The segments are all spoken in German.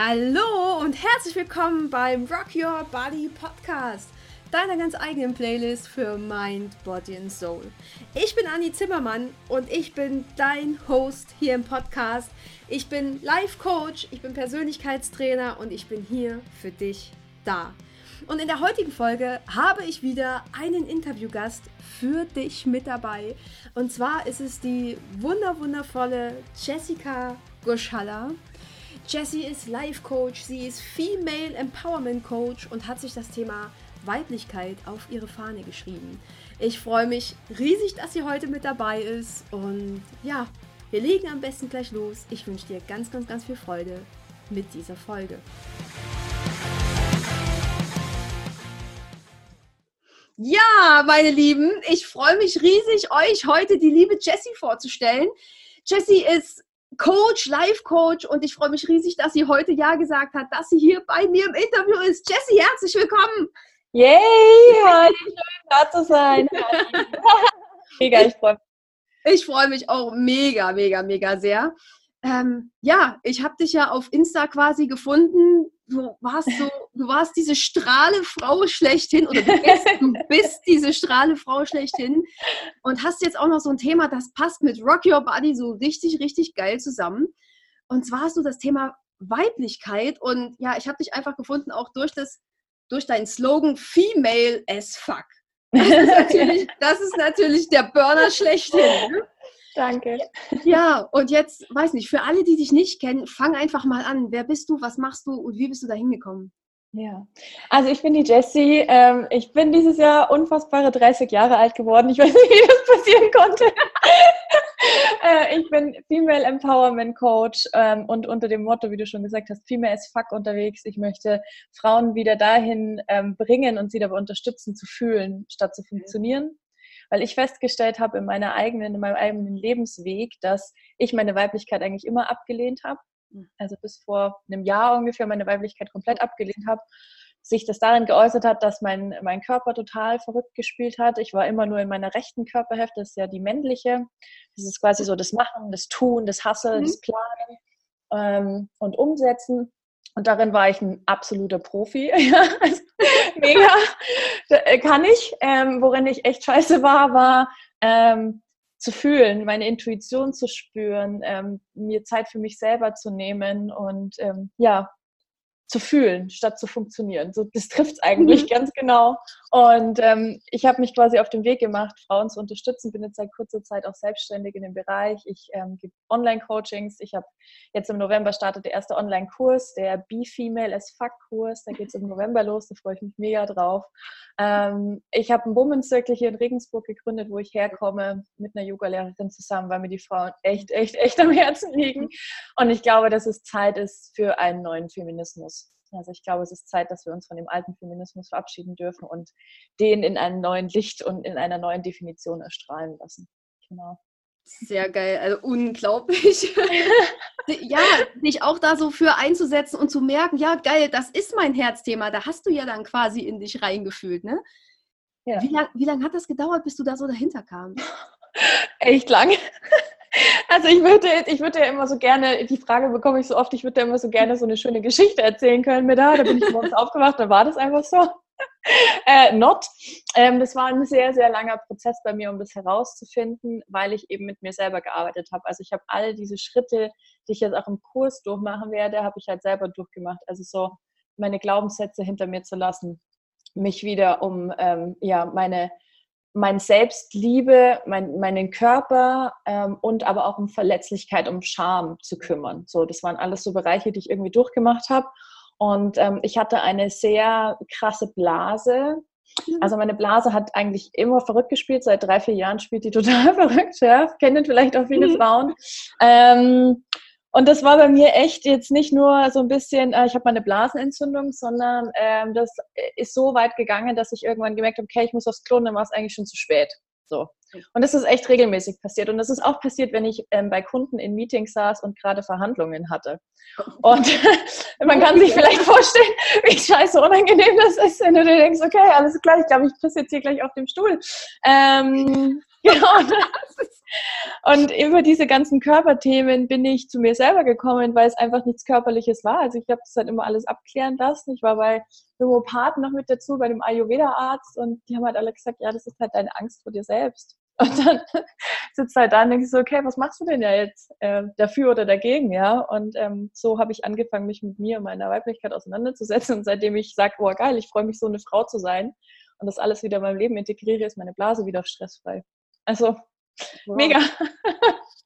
Hallo und herzlich willkommen beim Rock Your Body Podcast, deiner ganz eigenen Playlist für Mind, Body and Soul. Ich bin Anni Zimmermann und ich bin dein Host hier im Podcast. Ich bin Life Coach, ich bin Persönlichkeitstrainer und ich bin hier für dich da. Und in der heutigen Folge habe ich wieder einen Interviewgast für dich mit dabei. Und zwar ist es die wunder wundervolle Jessica Goschalla. Jessie ist Life Coach, sie ist Female Empowerment Coach und hat sich das Thema Weiblichkeit auf ihre Fahne geschrieben. Ich freue mich riesig, dass sie heute mit dabei ist und ja, wir legen am besten gleich los. Ich wünsche dir ganz, ganz, ganz viel Freude mit dieser Folge. Ja, meine Lieben, ich freue mich riesig, euch heute die liebe Jessie vorzustellen. Jessie ist Coach, Life Coach und ich freue mich riesig, dass sie heute Ja gesagt hat, dass sie hier bei mir im Interview ist. Jessie, herzlich willkommen. Yay, heute schön da zu sein. mega, ich freue mich. Ich freue mich auch mega, mega, mega sehr. Ähm, ja, ich habe dich ja auf Insta quasi gefunden. Du warst so, du warst diese Strahlefrau schlechthin oder du bist, du bist diese Strahlefrau schlechthin und hast jetzt auch noch so ein Thema, das passt mit Rock Your Body so richtig, richtig geil zusammen. Und zwar hast du das Thema Weiblichkeit und ja, ich habe dich einfach gefunden auch durch das, durch deinen Slogan Female as fuck. Das ist natürlich, das ist natürlich der Burner schlechthin. Ne? Danke. Ja, und jetzt, weiß nicht, für alle, die dich nicht kennen, fang einfach mal an. Wer bist du, was machst du und wie bist du da hingekommen? Ja, also ich bin die Jessie. Ähm, ich bin dieses Jahr unfassbare 30 Jahre alt geworden. Ich weiß nicht, wie das passieren konnte. äh, ich bin Female Empowerment Coach ähm, und unter dem Motto, wie du schon gesagt hast, Female as Fuck unterwegs. Ich möchte Frauen wieder dahin ähm, bringen und sie dabei unterstützen zu fühlen, statt zu funktionieren weil ich festgestellt habe in meiner eigenen, in meinem eigenen Lebensweg, dass ich meine Weiblichkeit eigentlich immer abgelehnt habe. Hm. Also bis vor einem Jahr ungefähr meine Weiblichkeit komplett abgelehnt habe. Sich das darin geäußert hat, dass mein, mein Körper total verrückt gespielt hat. Ich war immer nur in meiner rechten Körperhälfte, das ist ja die männliche. Das ist quasi so das Machen, das Tun, das Hasseln, mhm. das Planen ähm, und Umsetzen. Und darin war ich ein absoluter Profi. also, mega. Äh, kann ich. Ähm, worin ich echt scheiße war, war ähm, zu fühlen, meine Intuition zu spüren, ähm, mir Zeit für mich selber zu nehmen und ähm, ja, zu fühlen, statt zu funktionieren. So, das trifft es eigentlich mhm. ganz genau. Und ähm, ich habe mich quasi auf den Weg gemacht, Frauen zu unterstützen. Bin jetzt seit kurzer Zeit auch selbstständig in dem Bereich. Ich ähm, gebe Online-Coachings. Ich habe jetzt im November startet der erste Online-Kurs, der Be Female as Fuck Kurs. Da geht es im November los. Da freue ich mich mega drauf. Ähm, ich habe einen Women's Circle hier in Regensburg gegründet, wo ich herkomme, mit einer Yoga-Lehrerin zusammen, weil mir die Frauen echt, echt, echt am Herzen liegen. Und ich glaube, dass es Zeit ist für einen neuen Feminismus. Also ich glaube, es ist Zeit, dass wir uns von dem alten Feminismus verabschieden dürfen und den in einem neuen Licht und in einer neuen Definition erstrahlen lassen. Genau. Sehr geil, also unglaublich. ja, dich auch da so für einzusetzen und zu merken, ja, geil, das ist mein Herzthema. Da hast du ja dann quasi in dich reingefühlt, ne? Ja. Wie lange lang hat das gedauert, bis du da so dahinter kamst? Echt lang. Also ich würde, ich würde ja immer so gerne, die Frage bekomme ich so oft, ich würde ja immer so gerne so eine schöne Geschichte erzählen können mit da. Da bin ich morgens aufgewacht, da war das einfach so. Äh, not. Ähm, das war ein sehr, sehr langer Prozess bei mir, um das herauszufinden, weil ich eben mit mir selber gearbeitet habe. Also ich habe all diese Schritte, die ich jetzt auch im Kurs durchmachen werde, habe ich halt selber durchgemacht. Also so meine Glaubenssätze hinter mir zu lassen, mich wieder um ähm, ja meine mein Selbstliebe, mein, meinen Körper ähm, und aber auch um Verletzlichkeit, um Scham zu kümmern. So, das waren alles so Bereiche, die ich irgendwie durchgemacht habe. Und ähm, ich hatte eine sehr krasse Blase. Mhm. Also meine Blase hat eigentlich immer verrückt gespielt. Seit drei, vier Jahren spielt die total verrückt. Ja? Kennen vielleicht auch viele mhm. Frauen. Ähm, und das war bei mir echt jetzt nicht nur so ein bisschen, äh, ich habe mal eine Blasenentzündung, sondern ähm, das ist so weit gegangen, dass ich irgendwann gemerkt habe, okay, ich muss aufs Klo, dann war es eigentlich schon zu spät. So. Und das ist echt regelmäßig passiert. Und das ist auch passiert, wenn ich ähm, bei Kunden in Meetings saß und gerade Verhandlungen hatte. Und man kann sich vielleicht vorstellen, wie scheiße unangenehm das ist, wenn du dir denkst, okay, alles klar, ich glaube, ich pisse jetzt hier gleich auf dem Stuhl. Ähm, Genau. Und über diese ganzen Körperthemen bin ich zu mir selber gekommen, weil es einfach nichts Körperliches war. Also ich habe das halt immer alles abklären lassen. Ich war bei Homopathen noch mit dazu, bei dem Ayurveda-Arzt und die haben halt alle gesagt, ja, das ist halt deine Angst vor dir selbst. Und dann sitzt halt da und denkst so, okay, was machst du denn ja jetzt äh, dafür oder dagegen, ja? Und ähm, so habe ich angefangen, mich mit mir und meiner Weiblichkeit auseinanderzusetzen. Und seitdem ich sage, oh geil, ich freue mich so eine Frau zu sein und das alles wieder in meinem Leben integriere, ist meine Blase wieder stressfrei. Also wow. mega.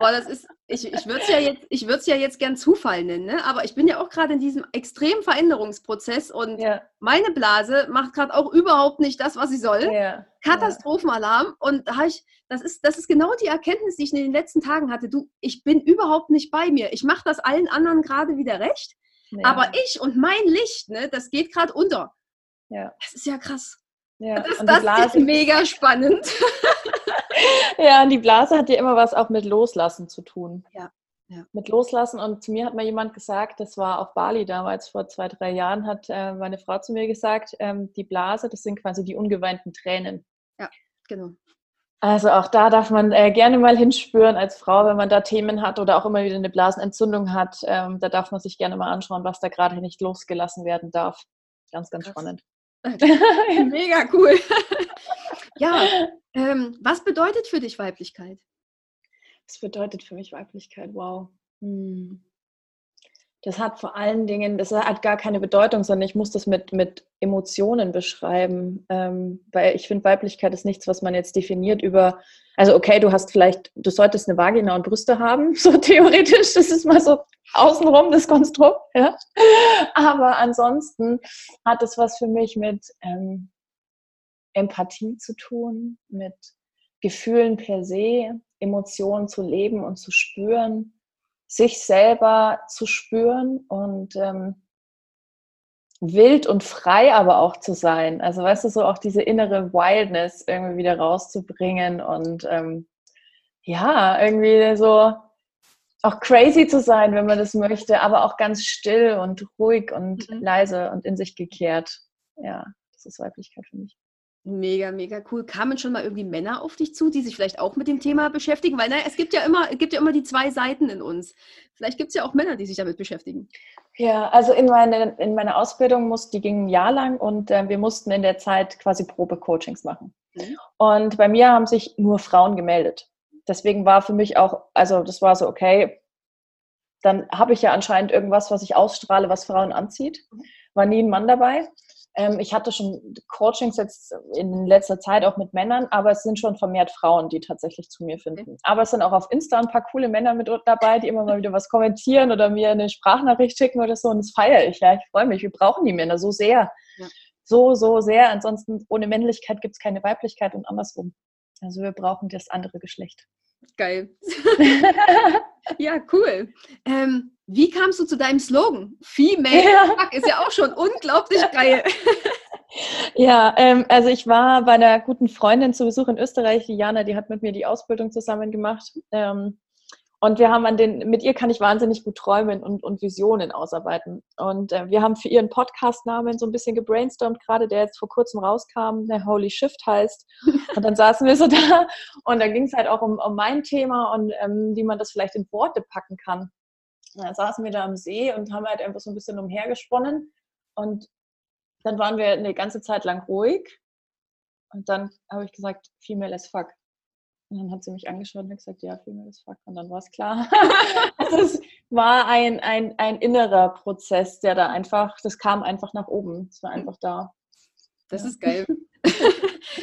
Boah, das ist, ich, ich würde es ja jetzt, ich würde es ja jetzt gern Zufall nennen, ne? aber ich bin ja auch gerade in diesem extremen Veränderungsprozess und ja. meine Blase macht gerade auch überhaupt nicht das, was sie soll. Ja. Katastrophenalarm. Und da ich, das ist, das ist genau die Erkenntnis, die ich in den letzten Tagen hatte. Du, ich bin überhaupt nicht bei mir. Ich mache das allen anderen gerade wieder recht. Ja. Aber ich und mein Licht, ne, das geht gerade unter. Ja. Das ist ja krass. Ja. Das, das ist mega spannend. ja, und die Blase hat ja immer was auch mit Loslassen zu tun. Ja. ja. Mit Loslassen. Und zu mir hat mal jemand gesagt, das war auf Bali damals vor zwei, drei Jahren, hat äh, meine Frau zu mir gesagt, ähm, die Blase, das sind quasi die ungeweinten Tränen. Ja, genau. Also auch da darf man äh, gerne mal hinspüren als Frau, wenn man da Themen hat oder auch immer wieder eine Blasenentzündung hat. Ähm, da darf man sich gerne mal anschauen, was da gerade nicht losgelassen werden darf. Ganz, ganz Krass. spannend. Mega cool. ja, ähm, was bedeutet für dich Weiblichkeit? Was bedeutet für mich Weiblichkeit? Wow. Hm. Das hat vor allen Dingen, das hat gar keine Bedeutung, sondern ich muss das mit, mit Emotionen beschreiben. Ähm, weil ich finde, Weiblichkeit ist nichts, was man jetzt definiert über, also okay, du hast vielleicht, du solltest eine Vagina und Brüste haben, so theoretisch, das ist mal so außenrum das Konstrukt, ja. Aber ansonsten hat es was für mich mit ähm, Empathie zu tun, mit Gefühlen per se, Emotionen zu leben und zu spüren, sich selber zu spüren und ähm, wild und frei aber auch zu sein. Also weißt du, so auch diese innere Wildness irgendwie wieder rauszubringen und ähm, ja, irgendwie so auch crazy zu sein, wenn man das möchte, aber auch ganz still und ruhig und mhm. leise und in sich gekehrt. Ja, das ist Weiblichkeit für mich. Mega, mega cool. Kamen schon mal irgendwie Männer auf dich zu, die sich vielleicht auch mit dem Thema beschäftigen? Weil naja, es gibt ja immer, es gibt ja immer die zwei Seiten in uns. Vielleicht gibt es ja auch Männer, die sich damit beschäftigen. Ja, also in, meine, in meiner Ausbildung muss, die ging ein Jahr lang und äh, wir mussten in der Zeit quasi Probe-Coachings machen. Mhm. Und bei mir haben sich nur Frauen gemeldet. Deswegen war für mich auch, also das war so, okay, dann habe ich ja anscheinend irgendwas, was ich ausstrahle, was Frauen anzieht. Mhm. War nie ein Mann dabei. Ähm, ich hatte schon Coachings jetzt in letzter Zeit auch mit Männern, aber es sind schon vermehrt Frauen, die tatsächlich zu mir finden. Aber es sind auch auf Insta ein paar coole Männer mit dabei, die immer mal wieder was kommentieren oder mir eine Sprachnachricht schicken oder so. Und das feiere ich, ja. Ich freue mich. Wir brauchen die Männer so sehr. Ja. So, so sehr. Ansonsten ohne Männlichkeit gibt es keine Weiblichkeit und andersrum. Also wir brauchen das andere Geschlecht. Geil. ja, cool. Ähm, wie kamst du zu deinem Slogan? Female ja. ist ja auch schon unglaublich geil. Ja, ähm, also ich war bei einer guten Freundin zu Besuch in Österreich, die Jana, die hat mit mir die Ausbildung zusammen gemacht. Ähm, und wir haben an den, mit ihr kann ich wahnsinnig gut träumen und, und Visionen ausarbeiten. Und äh, wir haben für ihren Podcast-Namen so ein bisschen gebrainstormt, gerade der jetzt vor kurzem rauskam, der Holy Shift heißt. Und dann saßen wir so da und da ging es halt auch um, um mein Thema und ähm, wie man das vielleicht in Worte packen kann. Und dann saßen wir da am See und haben halt einfach so ein bisschen umhergesponnen. Und dann waren wir eine ganze Zeit lang ruhig. Und dann habe ich gesagt, female as fuck. Und dann hat sie mich angeschaut und hat gesagt, ja, Female as fuck. Und dann war es klar. also es war ein, ein, ein innerer Prozess, der da einfach, das kam einfach nach oben. Es war einfach da. Das ja. ist geil.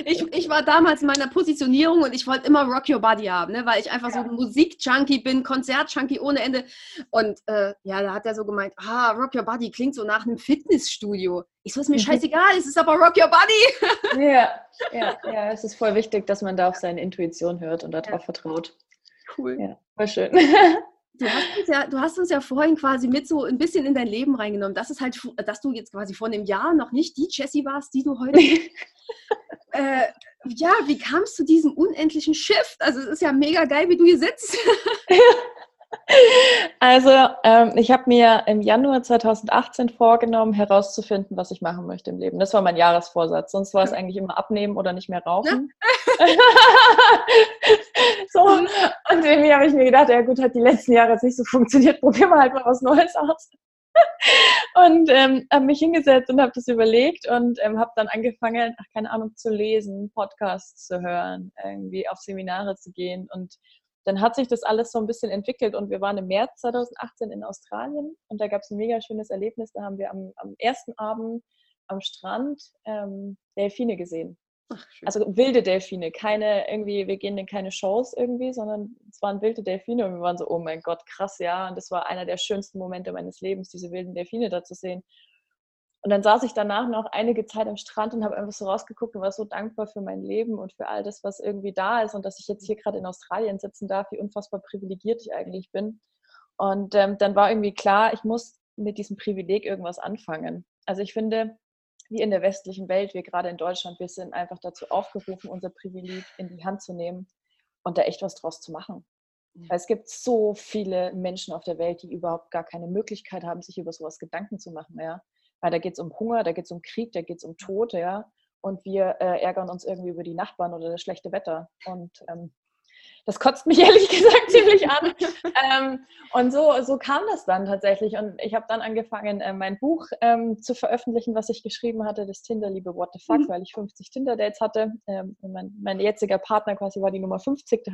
Ich, ich war damals in meiner Positionierung und ich wollte immer Rock Your Body haben, ne? weil ich einfach ja. so ein Musik-Junkie bin, Konzert-Junkie ohne Ende. Und äh, ja, da hat er so gemeint, ah, Rock Your Body klingt so nach einem Fitnessstudio. Ich so, ist mir mhm. scheißegal, es ist aber Rock Your Body. ja, ja, ja, es ist voll wichtig, dass man da auf seine Intuition hört und darauf ja. vertraut. Cool. Ja, voll schön. Du hast, uns ja, du hast uns ja vorhin quasi mit so ein bisschen in dein Leben reingenommen. Das ist halt, dass du jetzt quasi vor einem Jahr noch nicht die Jessie warst, die du heute bist. äh, ja, wie kamst du zu diesem unendlichen Shift? Also es ist ja mega geil, wie du hier sitzt. Also, ähm, ich habe mir im Januar 2018 vorgenommen, herauszufinden, was ich machen möchte im Leben. Das war mein Jahresvorsatz. Sonst war es eigentlich immer abnehmen oder nicht mehr rauchen. so. Und irgendwie habe ich mir gedacht, ja gut, hat die letzten Jahre jetzt nicht so funktioniert, probieren wir halt mal was Neues aus. und ähm, habe mich hingesetzt und habe das überlegt und ähm, habe dann angefangen, ach, keine Ahnung, zu lesen, Podcasts zu hören, irgendwie auf Seminare zu gehen und dann hat sich das alles so ein bisschen entwickelt und wir waren im März 2018 in Australien und da gab es ein mega schönes Erlebnis. Da haben wir am, am ersten Abend am Strand ähm, Delfine gesehen. Ach, also wilde Delfine, keine irgendwie, wir gehen in keine Shows irgendwie, sondern es waren wilde Delfine und wir waren so, oh mein Gott, krass, ja. Und das war einer der schönsten Momente meines Lebens, diese wilden Delfine da zu sehen. Und dann saß ich danach noch einige Zeit am Strand und habe einfach so rausgeguckt und war so dankbar für mein Leben und für all das, was irgendwie da ist und dass ich jetzt hier gerade in Australien sitzen darf, wie unfassbar privilegiert ich eigentlich bin. Und ähm, dann war irgendwie klar, ich muss mit diesem Privileg irgendwas anfangen. Also ich finde, wie in der westlichen Welt, wir gerade in Deutschland, wir sind einfach dazu aufgerufen, unser Privileg in die Hand zu nehmen und da echt was draus zu machen. Weil es gibt so viele Menschen auf der Welt, die überhaupt gar keine Möglichkeit haben, sich über sowas Gedanken zu machen. Ja? Weil da geht es um Hunger, da geht es um Krieg, da geht es um Tod, ja. Und wir äh, ärgern uns irgendwie über die Nachbarn oder das schlechte Wetter. Und ähm, das kotzt mich ehrlich gesagt ziemlich an. ähm, und so, so kam das dann tatsächlich. Und ich habe dann angefangen, äh, mein Buch ähm, zu veröffentlichen, was ich geschrieben hatte, das Tinder-Liebe What the Fuck, mhm. weil ich 50 Tinder-Dates hatte. Ähm, mein, mein jetziger Partner quasi war die Nummer 50.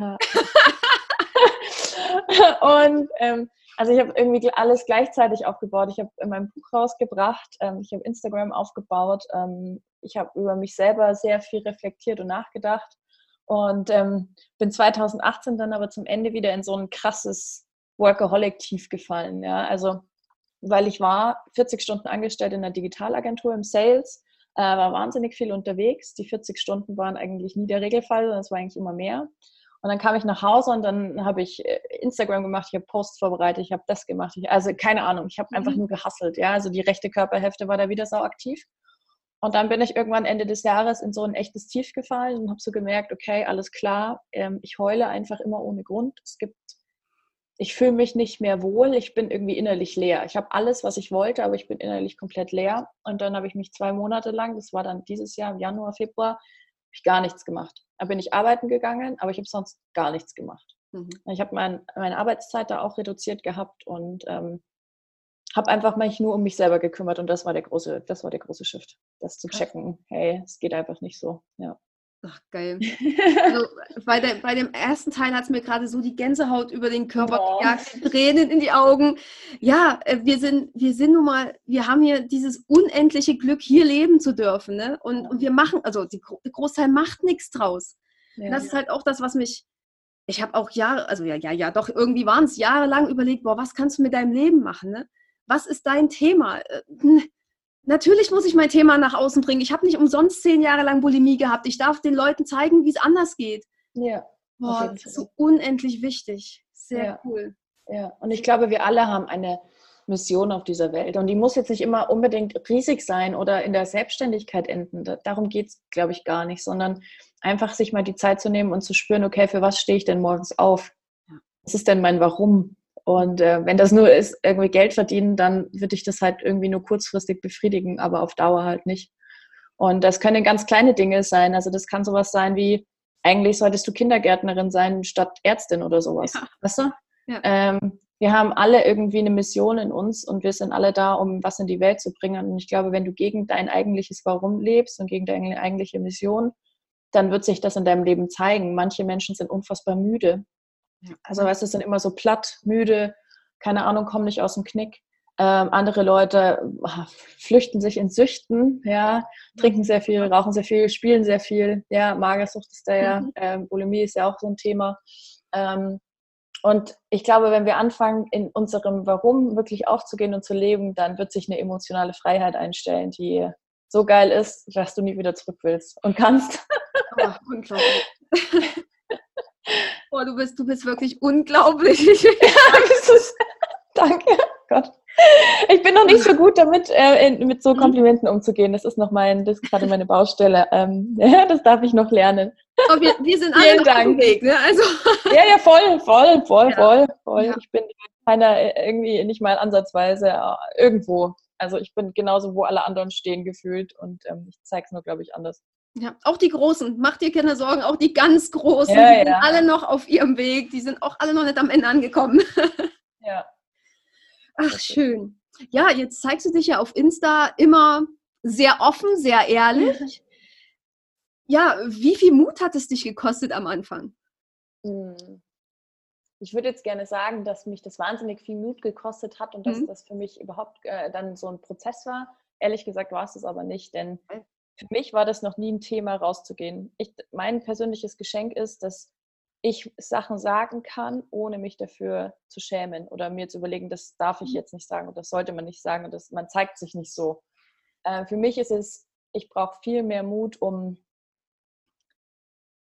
und ähm, also ich habe irgendwie alles gleichzeitig aufgebaut. Ich habe mein Buch rausgebracht, ähm, ich habe Instagram aufgebaut, ähm, ich habe über mich selber sehr viel reflektiert und nachgedacht und ähm, bin 2018 dann aber zum Ende wieder in so ein krasses Workaholic-Tief gefallen. Ja? Also weil ich war 40 Stunden angestellt in einer Digitalagentur im Sales, äh, war wahnsinnig viel unterwegs. Die 40 Stunden waren eigentlich nie der Regelfall, sondern es war eigentlich immer mehr. Und dann kam ich nach Hause und dann habe ich äh, Instagram gemacht, ich habe Posts vorbereitet, ich habe das gemacht. Ich, also keine Ahnung, ich habe mhm. einfach nur gehasselt. Ja, also die rechte Körperhälfte war da wieder sau aktiv. Und dann bin ich irgendwann Ende des Jahres in so ein echtes Tief gefallen und habe so gemerkt, okay, alles klar, ähm, ich heule einfach immer ohne Grund. Es gibt, ich fühle mich nicht mehr wohl, ich bin irgendwie innerlich leer. Ich habe alles, was ich wollte, aber ich bin innerlich komplett leer. Und dann habe ich mich zwei Monate lang, das war dann dieses Jahr im Januar, Februar, ich gar nichts gemacht. Da bin ich arbeiten gegangen, aber ich habe sonst gar nichts gemacht. Mhm. Ich habe mein, meine Arbeitszeit da auch reduziert gehabt und ähm, habe einfach mich nur um mich selber gekümmert und das war der große, das war der große Shift, das zu checken. Hey, es geht einfach nicht so. Ja. Ach, geil. Also, bei, der, bei dem ersten Teil hat es mir gerade so die Gänsehaut über den Körper oh. gejagt, Tränen in die Augen. Ja, äh, wir sind, wir sind nun mal, wir haben hier dieses unendliche Glück, hier leben zu dürfen. Ne? Und, und wir machen, also die, der Großteil macht nichts draus. Ja. Das ist halt auch das, was mich, ich habe auch Jahre, also ja, ja, ja, doch, irgendwie waren es jahrelang überlegt, boah, was kannst du mit deinem Leben machen? Ne? Was ist dein Thema? Äh, Natürlich muss ich mein Thema nach außen bringen. Ich habe nicht umsonst zehn Jahre lang Bulimie gehabt. Ich darf den Leuten zeigen, wie es anders geht. Ja. Boah, das ist so unendlich wichtig. Sehr ja. cool. Ja, und ich glaube, wir alle haben eine Mission auf dieser Welt. Und die muss jetzt nicht immer unbedingt riesig sein oder in der Selbstständigkeit enden. Darum geht es, glaube ich, gar nicht, sondern einfach sich mal die Zeit zu nehmen und zu spüren, okay, für was stehe ich denn morgens auf? Was ist denn mein Warum? Und äh, wenn das nur ist, irgendwie Geld verdienen, dann würde ich das halt irgendwie nur kurzfristig befriedigen, aber auf Dauer halt nicht. Und das können ganz kleine Dinge sein. Also das kann sowas sein wie, eigentlich solltest du Kindergärtnerin sein statt Ärztin oder sowas. Ja. Weißt du? Ja. Ähm, wir haben alle irgendwie eine Mission in uns und wir sind alle da, um was in die Welt zu bringen. Und ich glaube, wenn du gegen dein eigentliches Warum lebst und gegen deine eigentliche Mission, dann wird sich das in deinem Leben zeigen. Manche Menschen sind unfassbar müde also weißt du, sind immer so platt, müde, keine Ahnung, kommen nicht aus dem Knick. Ähm, andere Leute ach, flüchten sich in Süchten, ja, trinken sehr viel, rauchen sehr viel, spielen sehr viel. Ja, Magersucht ist da ja, mhm. ähm, Bulimie ist ja auch so ein Thema. Ähm, und ich glaube, wenn wir anfangen, in unserem Warum wirklich aufzugehen und zu leben, dann wird sich eine emotionale Freiheit einstellen, die so geil ist, dass du nie wieder zurück willst und kannst. Oh, unglaublich. Boah, du bist, du bist wirklich unglaublich. ja, ist, danke. Gott. Ich bin noch nicht so gut damit, äh, mit so mhm. Komplimenten umzugehen. Das ist noch mein, das ist gerade meine Baustelle. Ähm, ja, das darf ich noch lernen. Aber wir, wir sind alle Dank. auf dem Weg, ne? Also. Ja, ja, voll, voll, voll, ja. voll, voll. Ja. Ich bin keiner äh, irgendwie nicht mal ansatzweise äh, irgendwo. Also ich bin genauso, wo alle anderen stehen gefühlt und ähm, ich zeige es nur, glaube ich, anders. Ja, auch die Großen, macht dir keine Sorgen, auch die ganz Großen, ja, die ja. sind alle noch auf ihrem Weg, die sind auch alle noch nicht am Ende angekommen. Ja. Ach, schön. Ja, jetzt zeigst du dich ja auf Insta immer sehr offen, sehr ehrlich. Ja, wie viel Mut hat es dich gekostet am Anfang? Hm. Ich würde jetzt gerne sagen, dass mich das wahnsinnig viel Mut gekostet hat und dass mhm. das für mich überhaupt äh, dann so ein Prozess war. Ehrlich gesagt war es das aber nicht, denn für mich war das noch nie ein Thema, rauszugehen. Ich, mein persönliches Geschenk ist, dass ich Sachen sagen kann, ohne mich dafür zu schämen oder mir zu überlegen, das darf ich mhm. jetzt nicht sagen oder das sollte man nicht sagen und das, man zeigt sich nicht so. Äh, für mich ist es, ich brauche viel mehr Mut, um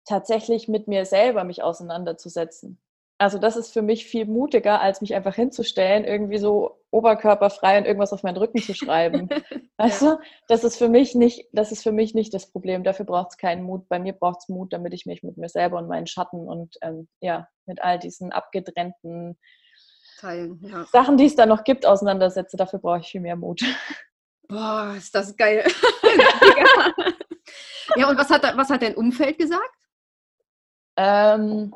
tatsächlich mit mir selber mich auseinanderzusetzen also das ist für mich viel mutiger, als mich einfach hinzustellen, irgendwie so oberkörperfrei und irgendwas auf meinen Rücken zu schreiben. weißt ja. du? Das ist für mich nicht, das ist für mich nicht das Problem. Dafür braucht es keinen Mut. Bei mir braucht es Mut, damit ich mich mit mir selber und meinen Schatten und ähm, ja, mit all diesen abgetrennten Teilen, ja. Sachen, die es da noch gibt, auseinandersetze. Dafür brauche ich viel mehr Mut. Boah, ist das geil. ja, und was hat, was hat dein Umfeld gesagt? Ähm,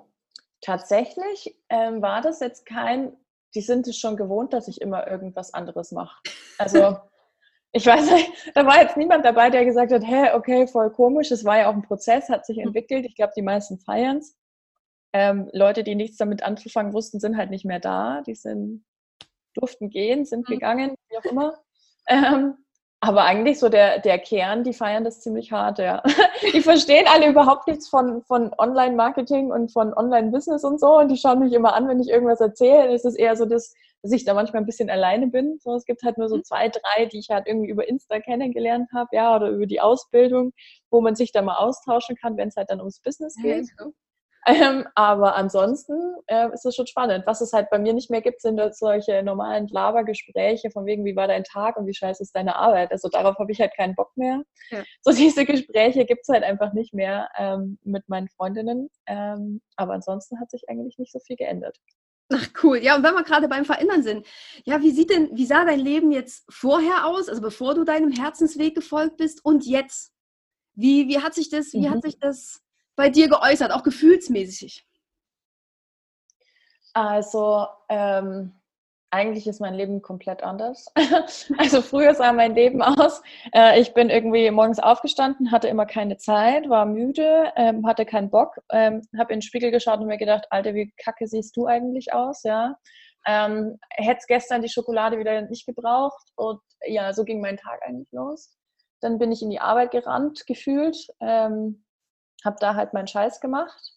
Tatsächlich ähm, war das jetzt kein, die sind es schon gewohnt, dass ich immer irgendwas anderes mache. Also ich weiß nicht, da war jetzt niemand dabei, der gesagt hat, hä, okay, voll komisch. Es war ja auch ein Prozess, hat sich hm. entwickelt. Ich glaube, die meisten feiern es. Ähm, Leute, die nichts damit anzufangen wussten, sind halt nicht mehr da. Die sind, durften gehen, sind hm. gegangen, wie auch immer. Ähm, aber eigentlich so der, der Kern, die feiern das ziemlich hart, ja. Die verstehen alle überhaupt nichts von, von Online-Marketing und von Online-Business und so. Und die schauen mich immer an, wenn ich irgendwas erzähle. Es ist eher so, dass, dass ich da manchmal ein bisschen alleine bin. So, es gibt halt nur so mhm. zwei, drei, die ich halt irgendwie über Insta kennengelernt habe, ja, oder über die Ausbildung, wo man sich da mal austauschen kann, wenn es halt dann ums Business geht. Ja, ähm, aber ansonsten äh, ist es schon spannend. Was es halt bei mir nicht mehr gibt, sind solche normalen Labergespräche von wegen, wie war dein Tag und wie scheiße ist deine Arbeit. Also darauf habe ich halt keinen Bock mehr. Ja. So diese Gespräche gibt es halt einfach nicht mehr ähm, mit meinen Freundinnen. Ähm, aber ansonsten hat sich eigentlich nicht so viel geändert. Ach cool. Ja, und wenn wir gerade beim Verändern sind, ja, wie sieht denn, wie sah dein Leben jetzt vorher aus, also bevor du deinem Herzensweg gefolgt bist und jetzt? Wie, wie hat sich das, wie mhm. hat sich das bei dir geäußert, auch gefühlsmäßig? Also, ähm, eigentlich ist mein Leben komplett anders. also früher sah mein Leben aus. Äh, ich bin irgendwie morgens aufgestanden, hatte immer keine Zeit, war müde, ähm, hatte keinen Bock, ähm, habe in den Spiegel geschaut und mir gedacht, Alter, wie kacke siehst du eigentlich aus, ja? Ähm, Hätte gestern die Schokolade wieder nicht gebraucht und ja, so ging mein Tag eigentlich los. Dann bin ich in die Arbeit gerannt, gefühlt. Ähm, habe da halt meinen Scheiß gemacht,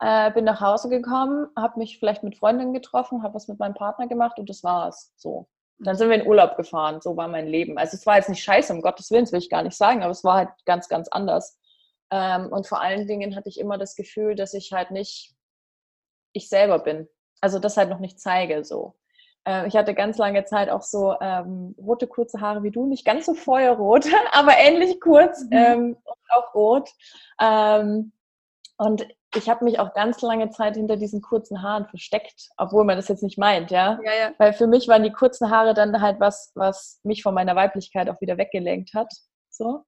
äh, bin nach Hause gekommen, habe mich vielleicht mit Freundinnen getroffen, habe was mit meinem Partner gemacht und das war's. So. Dann sind wir in Urlaub gefahren, so war mein Leben. Also es war jetzt nicht scheiße, um Gottes Willen, will ich gar nicht sagen, aber es war halt ganz, ganz anders. Ähm, und vor allen Dingen hatte ich immer das Gefühl, dass ich halt nicht ich selber bin. Also das halt noch nicht zeige so. Äh, ich hatte ganz lange Zeit auch so ähm, rote, kurze Haare wie du, nicht ganz so feuerrot, aber ähnlich kurz mhm. ähm, und auch rot. Ähm, und ich habe mich auch ganz lange Zeit hinter diesen kurzen Haaren versteckt, obwohl man das jetzt nicht meint, ja? ja, ja. Weil für mich waren die kurzen Haare dann halt was, was mich von meiner Weiblichkeit auch wieder weggelenkt hat. So.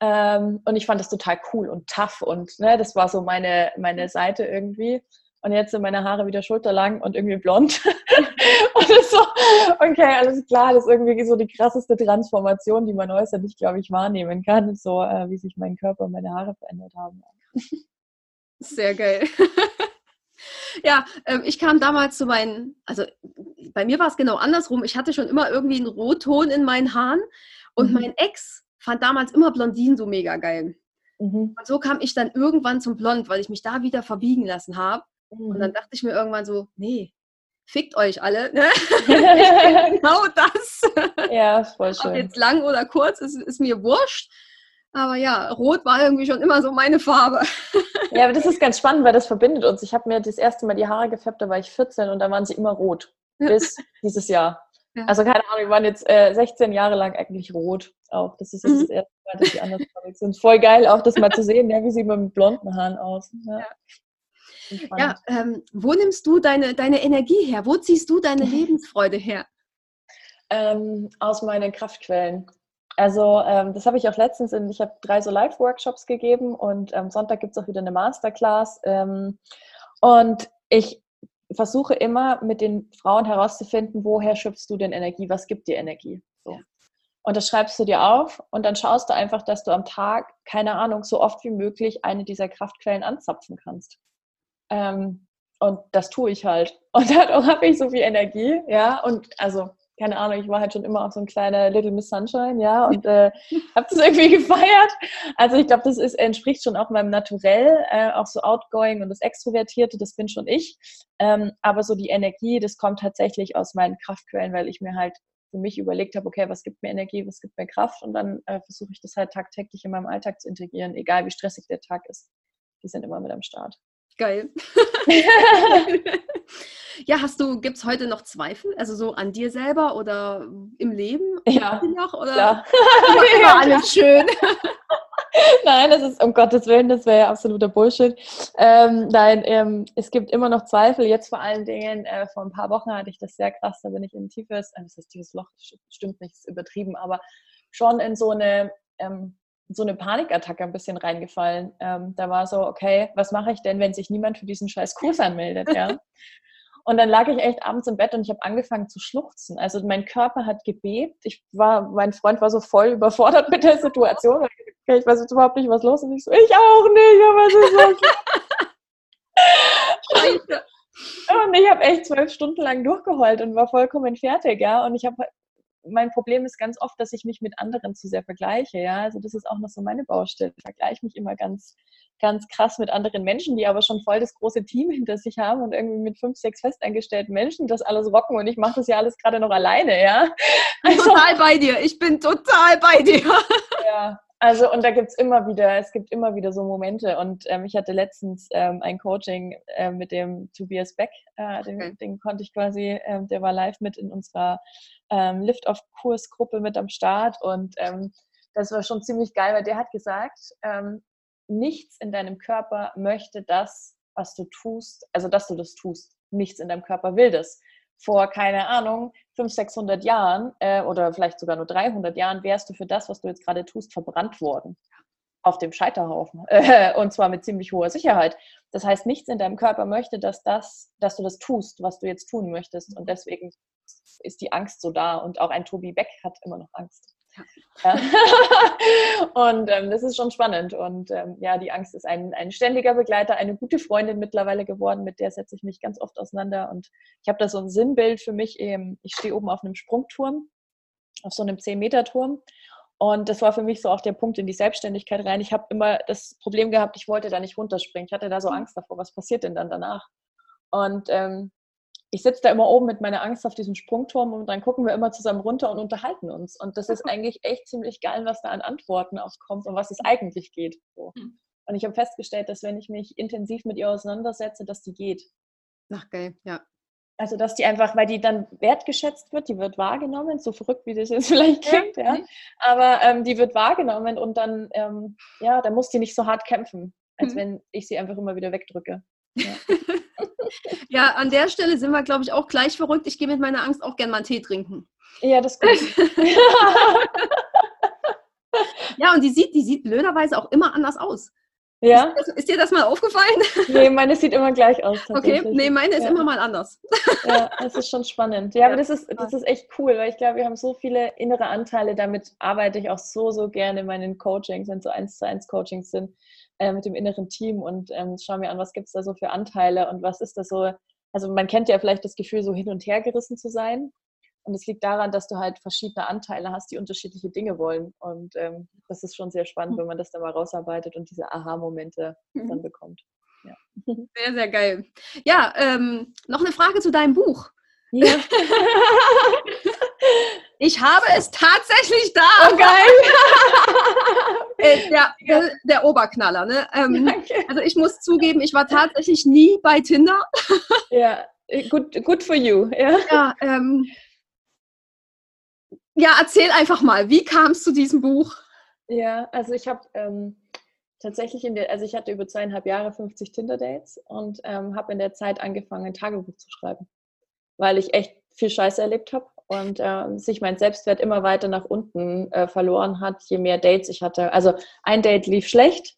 Ähm, und ich fand das total cool und tough und ne, das war so meine, meine Seite irgendwie. Und jetzt sind meine Haare wieder schulterlang und irgendwie blond. und so, okay, alles klar, das ist irgendwie so die krasseste Transformation, die man äußerlich, glaube ich, wahrnehmen kann, so äh, wie sich mein Körper und meine Haare verändert haben. Sehr geil. ja, äh, ich kam damals zu meinen, also bei mir war es genau andersrum. Ich hatte schon immer irgendwie einen Rotton in meinen Haaren und mhm. mein Ex fand damals immer Blondinen so mega geil. Mhm. Und so kam ich dann irgendwann zum Blond, weil ich mich da wieder verbiegen lassen habe. Mhm. Und dann mhm. dachte ich mir irgendwann so, nee, fickt euch alle. Ne? genau das. Ja, voll schön. Ob jetzt lang oder kurz, ist, ist mir wurscht. Aber ja, rot war irgendwie schon immer so meine Farbe. ja, aber das ist ganz spannend, weil das verbindet uns. Ich habe mir das erste Mal die Haare gefärbt, da war ich 14 und da waren sie immer rot. Bis dieses Jahr. Ja. Also keine Ahnung, wir waren jetzt äh, 16 Jahre lang eigentlich rot auch. Das ist jetzt mhm. das erste Mal, dass die anders sind. Voll geil auch das mal zu sehen, ja, wie sieht man mit blonden Haaren aus. Ja. Ja, ähm, wo nimmst du deine, deine Energie her? Wo ziehst du deine Lebensfreude her? Ähm, aus meinen Kraftquellen. Also ähm, das habe ich auch letztens in, ich habe drei so Live-Workshops gegeben und am Sonntag gibt es auch wieder eine Masterclass. Ähm, und ich versuche immer mit den Frauen herauszufinden, woher schöpfst du denn Energie, was gibt dir Energie. So. Und das schreibst du dir auf und dann schaust du einfach, dass du am Tag, keine Ahnung, so oft wie möglich eine dieser Kraftquellen anzapfen kannst. Ähm, und das tue ich halt. Und dadurch habe ich so viel Energie, ja. Und also, keine Ahnung, ich war halt schon immer auch so ein kleiner Little Miss Sunshine, ja, und äh, habe das irgendwie gefeiert. Also ich glaube, das ist, entspricht schon auch meinem Naturell, äh, auch so outgoing und das Extrovertierte, das bin schon ich. Ähm, aber so die Energie, das kommt tatsächlich aus meinen Kraftquellen, weil ich mir halt für mich überlegt habe, okay, was gibt mir Energie, was gibt mir Kraft und dann äh, versuche ich das halt tagtäglich in meinem Alltag zu integrieren, egal wie stressig der Tag ist. Die sind immer mit am Start. Geil. ja, hast du, gibt es heute noch Zweifel? Also so an dir selber oder im Leben? Ja. Noch, oder ja. immer alles schön? nein, das ist um Gottes Willen, das wäre ja absoluter Bullshit. Ähm, nein, ähm, es gibt immer noch Zweifel. Jetzt vor allen Dingen, äh, vor ein paar Wochen hatte ich das sehr krass, da bin ich in ein tiefes, äh, das heißt tiefes Loch, stimmt nicht, ist übertrieben, aber schon in so eine ähm, so eine Panikattacke ein bisschen reingefallen. Ähm, da war so, okay, was mache ich denn, wenn sich niemand für diesen scheiß Kurs anmeldet, ja? Und dann lag ich echt abends im Bett und ich habe angefangen zu schluchzen. Also mein Körper hat gebebt. Ich war, mein Freund war so voll überfordert mit der Situation. Ich weiß jetzt überhaupt nicht, was los ist. Und ich so, ich auch nicht, aber was ist los? Scheiße. Und ich habe echt zwölf Stunden lang durchgeheult und war vollkommen fertig, ja. Und ich habe mein Problem ist ganz oft, dass ich mich mit anderen zu sehr vergleiche. Ja, also das ist auch noch so meine Baustelle. Ich vergleiche mich immer ganz, ganz krass mit anderen Menschen, die aber schon voll das große Team hinter sich haben und irgendwie mit fünf, sechs festangestellten Menschen das alles rocken und ich mache das ja alles gerade noch alleine. Ja, also, total bei dir. Ich bin total bei dir. Ja, also und da gibt es immer wieder, es gibt immer wieder so Momente. Und ähm, ich hatte letztens ähm, ein Coaching äh, mit dem Tobias Beck, äh, den, okay. den, konnte ich quasi, ähm, der war live mit in unserer ähm, Lift-Off-Kursgruppe mit am Start. Und ähm, das war schon ziemlich geil, weil der hat gesagt, ähm, nichts in deinem Körper möchte das, was du tust, also dass du das tust. Nichts in deinem Körper will das vor, keine Ahnung, 500, 600 Jahren äh, oder vielleicht sogar nur 300 Jahren wärst du für das, was du jetzt gerade tust, verbrannt worden. Auf dem Scheiterhaufen. Äh, und zwar mit ziemlich hoher Sicherheit. Das heißt, nichts in deinem Körper möchte, dass, das, dass du das tust, was du jetzt tun möchtest. Und deswegen ist die Angst so da. Und auch ein Tobi Beck hat immer noch Angst. Ja. und ähm, das ist schon spannend. Und ähm, ja, die Angst ist ein, ein ständiger Begleiter, eine gute Freundin mittlerweile geworden, mit der setze ich mich ganz oft auseinander. Und ich habe da so ein Sinnbild für mich. Eben, ich stehe oben auf einem Sprungturm, auf so einem 10-Meter-Turm. Und das war für mich so auch der Punkt in die Selbstständigkeit rein. Ich habe immer das Problem gehabt, ich wollte da nicht runterspringen. Ich hatte da so mhm. Angst davor, was passiert denn dann danach? Und ähm, ich sitze da immer oben mit meiner Angst auf diesem Sprungturm und dann gucken wir immer zusammen runter und unterhalten uns. Und das ist eigentlich echt ziemlich geil, was da an Antworten auch kommt und was es eigentlich geht. So. Hm. Und ich habe festgestellt, dass wenn ich mich intensiv mit ihr auseinandersetze, dass die geht. Ach geil, ja. Also, dass die einfach, weil die dann wertgeschätzt wird, die wird wahrgenommen, so verrückt wie das jetzt vielleicht klingt, ja. ja. Aber ähm, die wird wahrgenommen und dann, ähm, ja, dann muss die nicht so hart kämpfen, als mhm. wenn ich sie einfach immer wieder wegdrücke. Ja. ja, an der Stelle sind wir, glaube ich, auch gleich verrückt. Ich gehe mit meiner Angst auch gerne mal einen Tee trinken. Ja, das ist gut. ja, und die sieht, die sieht blöderweise auch immer anders aus. Ja. Ist, ist, dir das mal aufgefallen? Nee, meine sieht immer gleich aus. Okay, nee, meine ist ja. immer mal anders. Ja, das ist schon spannend. Ja, ja, aber das ist, das ist echt cool, weil ich glaube, wir haben so viele innere Anteile. Damit arbeite ich auch so, so gerne in meinen Coachings, wenn es so eins zu eins Coachings sind äh, mit dem inneren Team und ähm, schauen wir an, was gibt es da so für Anteile und was ist das so. Also man kennt ja vielleicht das Gefühl, so hin und her gerissen zu sein. Und es liegt daran, dass du halt verschiedene Anteile hast, die unterschiedliche Dinge wollen. Und ähm, das ist schon sehr spannend, wenn man das dann mal rausarbeitet und diese Aha-Momente mhm. dann bekommt. Ja. Sehr, sehr geil. Ja, ähm, noch eine Frage zu deinem Buch. Ja. Ich habe es tatsächlich da. Oh, geil. Äh, der, der, der, Oberknaller. Ne? Ähm, also ich muss zugeben, ich war tatsächlich nie bei Tinder. Ja, good, good for you. Ja, ja ähm, Ja, erzähl einfach mal, wie kam es zu diesem Buch? Ja, also ich habe ähm, tatsächlich in der, also ich hatte über zweieinhalb Jahre 50 Tinder-Dates und ähm, habe in der Zeit angefangen, ein Tagebuch zu schreiben, weil ich echt viel Scheiße erlebt habe und äh, sich mein Selbstwert immer weiter nach unten äh, verloren hat, je mehr Dates ich hatte. Also ein Date lief schlecht.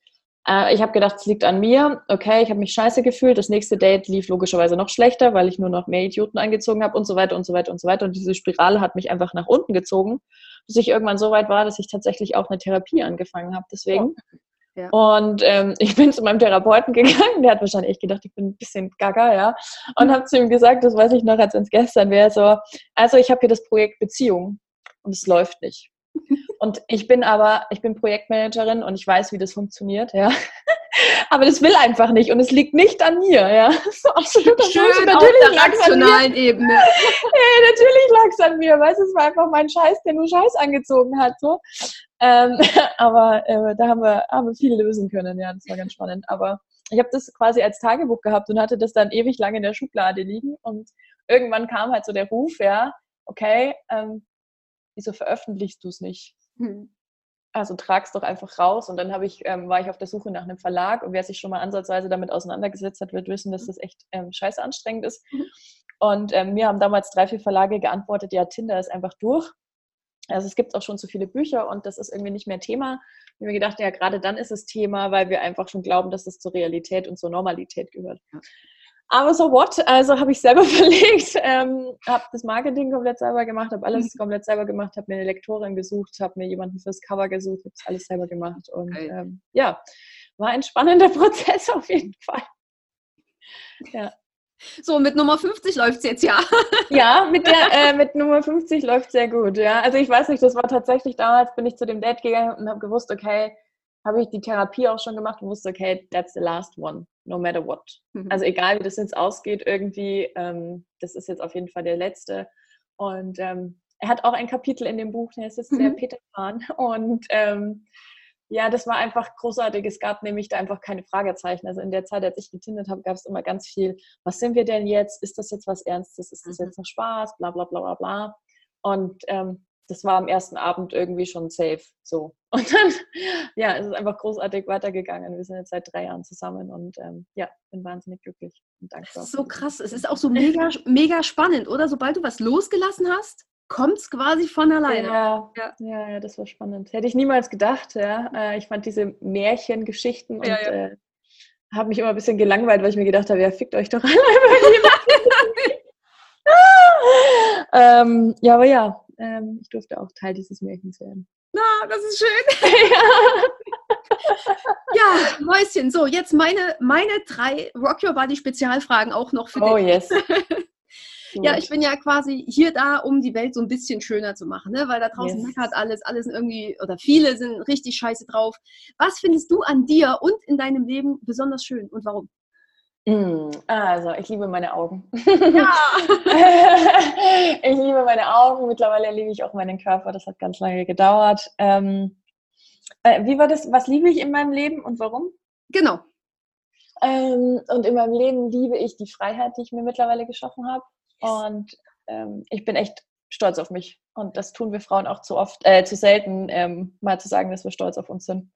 Äh, ich habe gedacht, es liegt an mir. Okay, ich habe mich scheiße gefühlt. Das nächste Date lief logischerweise noch schlechter, weil ich nur noch mehr Idioten angezogen habe und so weiter und so weiter und so weiter. Und diese Spirale hat mich einfach nach unten gezogen, bis ich irgendwann so weit war, dass ich tatsächlich auch eine Therapie angefangen habe. Deswegen. Oh. Ja. Und ähm, ich bin zu meinem Therapeuten gegangen, der hat wahrscheinlich echt gedacht, ich bin ein bisschen gaga, ja. Und habe zu ihm gesagt, das weiß ich noch, als wenn es gestern wäre, so, also ich habe hier das Projekt Beziehung und es läuft nicht. Und ich bin aber, ich bin Projektmanagerin und ich weiß, wie das funktioniert, ja. Aber das will einfach nicht und es liegt nicht an mir, ja. So absolut Schön natürlich auf der rationalen Ebene. hey, natürlich lag es an mir, weißt du, es war einfach mein Scheiß, der nur Scheiß angezogen hat, so. Ähm, aber äh, da haben wir, haben wir viel lösen können, ja, das war ganz spannend. Aber ich habe das quasi als Tagebuch gehabt und hatte das dann ewig lange in der Schublade liegen und irgendwann kam halt so der Ruf, ja, okay, ähm, wieso veröffentlichst du es nicht? Hm. Also trag's doch einfach raus. Und dann habe ich, ähm, war ich auf der Suche nach einem Verlag und wer sich schon mal ansatzweise damit auseinandergesetzt hat, wird wissen, dass mhm. das echt ähm, scheiße anstrengend ist. Mhm. Und ähm, mir haben damals drei, vier Verlage geantwortet, ja, Tinder ist einfach durch. Also es gibt auch schon zu viele Bücher und das ist irgendwie nicht mehr Thema. Ich habe mir gedacht, ja, gerade dann ist es Thema, weil wir einfach schon glauben, dass es zur Realität und zur Normalität gehört. Aber so what? Also habe ich selber verlegt, ähm, habe das Marketing komplett selber gemacht, habe alles mhm. komplett selber gemacht, habe mir eine Lektorin gesucht, habe mir jemanden fürs Cover gesucht, habe alles selber gemacht. Und okay. ähm, ja, war ein spannender Prozess auf jeden Fall. Ja. So, mit Nummer 50 läuft es jetzt ja. Ja, mit, der, äh, mit Nummer 50 läuft sehr gut. Ja. Also ich weiß nicht, das war tatsächlich damals, bin ich zu dem Date gegangen und habe gewusst, okay, habe ich die Therapie auch schon gemacht und wusste, okay, that's the last one, no matter what. Mhm. Also egal, wie das jetzt ausgeht, irgendwie, ähm, das ist jetzt auf jeden Fall der letzte. Und ähm, er hat auch ein Kapitel in dem Buch, das ist mhm. der Peter Pan. Und ähm, ja, das war einfach großartig. Es gab nämlich da einfach keine Fragezeichen. Also in der Zeit, als ich getindet habe, gab es immer ganz viel, was sind wir denn jetzt? Ist das jetzt was Ernstes? Ist das mhm. jetzt noch Spaß? Bla bla bla bla bla. Und ähm, das war am ersten Abend irgendwie schon safe. So. Und dann, ja, es ist einfach großartig weitergegangen. Wir sind jetzt seit drei Jahren zusammen und ähm, ja, bin wahnsinnig glücklich und dankbar. so krass. Es ist auch so mega, mega spannend, oder? Sobald du was losgelassen hast, kommt es quasi von alleine. Ja, ja, ja, ja, das war spannend. Hätte ich niemals gedacht, ja. Äh, ich fand diese Märchengeschichten und ja, ja. Äh, habe mich immer ein bisschen gelangweilt, weil ich mir gedacht habe, ja, fickt euch doch alle ähm, ja, aber ja, ähm, ich durfte auch Teil dieses Märchens werden. Na, das ist schön. ja, Mäuschen, so, jetzt meine, meine drei Rock Your Body Spezialfragen auch noch für oh, dich. Oh, yes. ja, ich bin ja quasi hier da, um die Welt so ein bisschen schöner zu machen, ne? weil da draußen yes. meckert alles, alles irgendwie, oder viele sind richtig scheiße drauf. Was findest du an dir und in deinem Leben besonders schön und warum? Mm, also, ich liebe meine Augen. Ja. ich liebe meine Augen. Mittlerweile liebe ich auch meinen Körper. Das hat ganz lange gedauert. Ähm, äh, wie war das? Was liebe ich in meinem Leben und warum? Genau. Ähm, und in meinem Leben liebe ich die Freiheit, die ich mir mittlerweile geschaffen habe. Und ähm, ich bin echt stolz auf mich. Und das tun wir Frauen auch zu oft, äh, zu selten, ähm, mal zu sagen, dass wir stolz auf uns sind.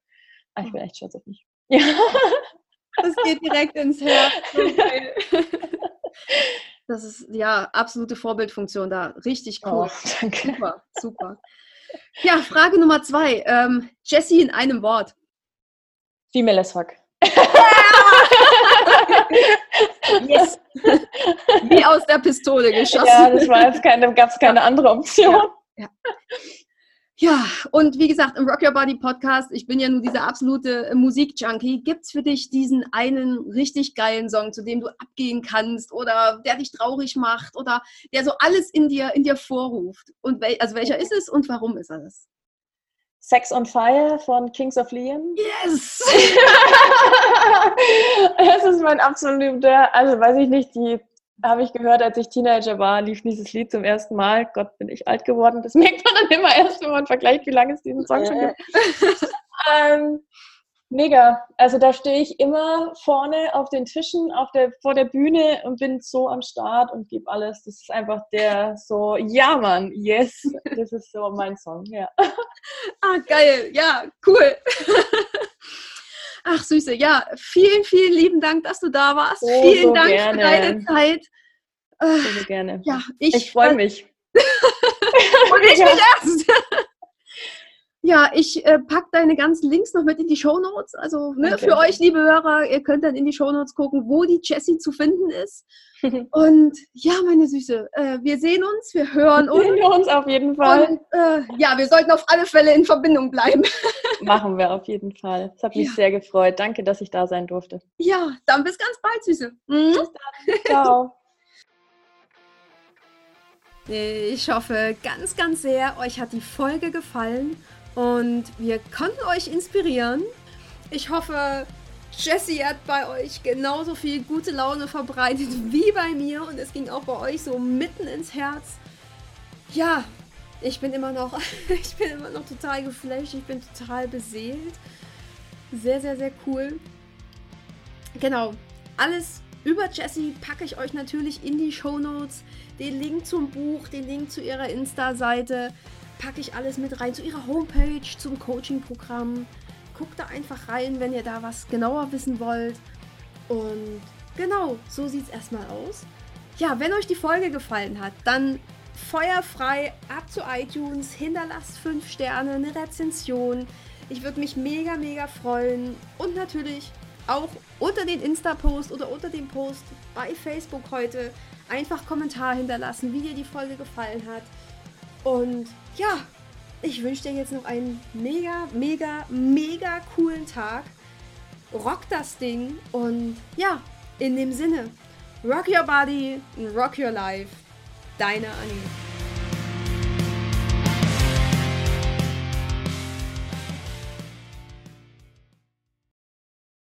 Aber ah, ich bin echt stolz auf mich. Ja. Das geht direkt ins Herz. Das ist ja absolute Vorbildfunktion da. Richtig cool. Oh, danke. Super, super. Ja, Frage Nummer zwei. Ähm, Jessie in einem Wort. Female as fuck. yes. Wie aus der Pistole geschossen. Ja, das war jetzt keine, gab es keine andere Option. Ja, ja. Ja, und wie gesagt, im Rock Your Body Podcast, ich bin ja nun dieser absolute Musikjunkie. Gibt es für dich diesen einen richtig geilen Song, zu dem du abgehen kannst oder der dich traurig macht oder der so alles in dir, in dir vorruft? Und wel also welcher ist es und warum ist er das? Sex on Fire von Kings of Leon. Yes! das ist mein absoluter, also weiß ich nicht, die habe ich gehört, als ich Teenager war, lief dieses Lied zum ersten Mal. Gott, bin ich alt geworden. Das merkt man dann immer erst, wenn man vergleicht, wie lange es diesen Song schon gibt. ähm, Mega. Also da stehe ich immer vorne auf den Tischen, auf der, vor der Bühne und bin so am Start und gebe alles. Das ist einfach der so, ja Mann, yes. Das ist so mein Song, ja. Ah, geil. Ja, cool. Ach, Süße. Ja, vielen, vielen lieben Dank, dass du da warst. Oh, vielen so Dank gerne. für deine Zeit. Äh, So, so gerne. ja, ich, Ich freue mich. Und ich mich erst. Ja, ich äh, pack deine ganzen Links noch mit in die Shownotes. Also ne, Danke. für euch, liebe Hörer, ihr könnt dann in die Shownotes gucken, wo die Jessie zu finden ist. Und ja, meine Süße, äh, wir sehen uns, wir hören uns. Sehen wir uns auf jeden Fall. Und äh, ja, wir sollten auf alle Fälle in Verbindung bleiben. Machen wir auf jeden Fall. Es hat mich Ja. sehr gefreut. Danke, dass ich da sein durfte. Ja, dann bis ganz bald, Süße. Mhm. Ciao. Ich hoffe ganz, ganz sehr, euch hat die Folge gefallen und wir konnten euch inspirieren. Ich hoffe, Jessie hat bei euch genauso viel gute Laune verbreitet wie bei mir und es ging auch bei euch so mitten ins Herz. Ja, ich bin immer noch, ich bin immer noch total geflasht, ich bin total beseelt. Sehr, sehr, sehr cool. Genau, alles über Jessie packe ich euch natürlich in die Show Notes. Den Link zum Buch, den Link zu ihrer Insta-Seite packe ich alles mit rein, zu ihrer Homepage, zum Coaching-Programm. Guckt da einfach rein, wenn ihr da was genauer wissen wollt. Und genau, so sieht es erstmal aus. Ja, wenn euch die Folge gefallen hat, dann feuerfrei ab zu iTunes, hinterlasst 5 Sterne, eine Rezension. Ich würde mich mega, mega freuen. Und natürlich auch unter den Insta-Post oder unter dem Post bei Facebook heute einfach Kommentar hinterlassen, wie dir die Folge gefallen hat. Und ja, ich wünsche dir jetzt noch einen mega, mega, mega coolen Tag. Rock das Ding und ja, in dem Sinne, rock your body and rock your life. Deine Annie.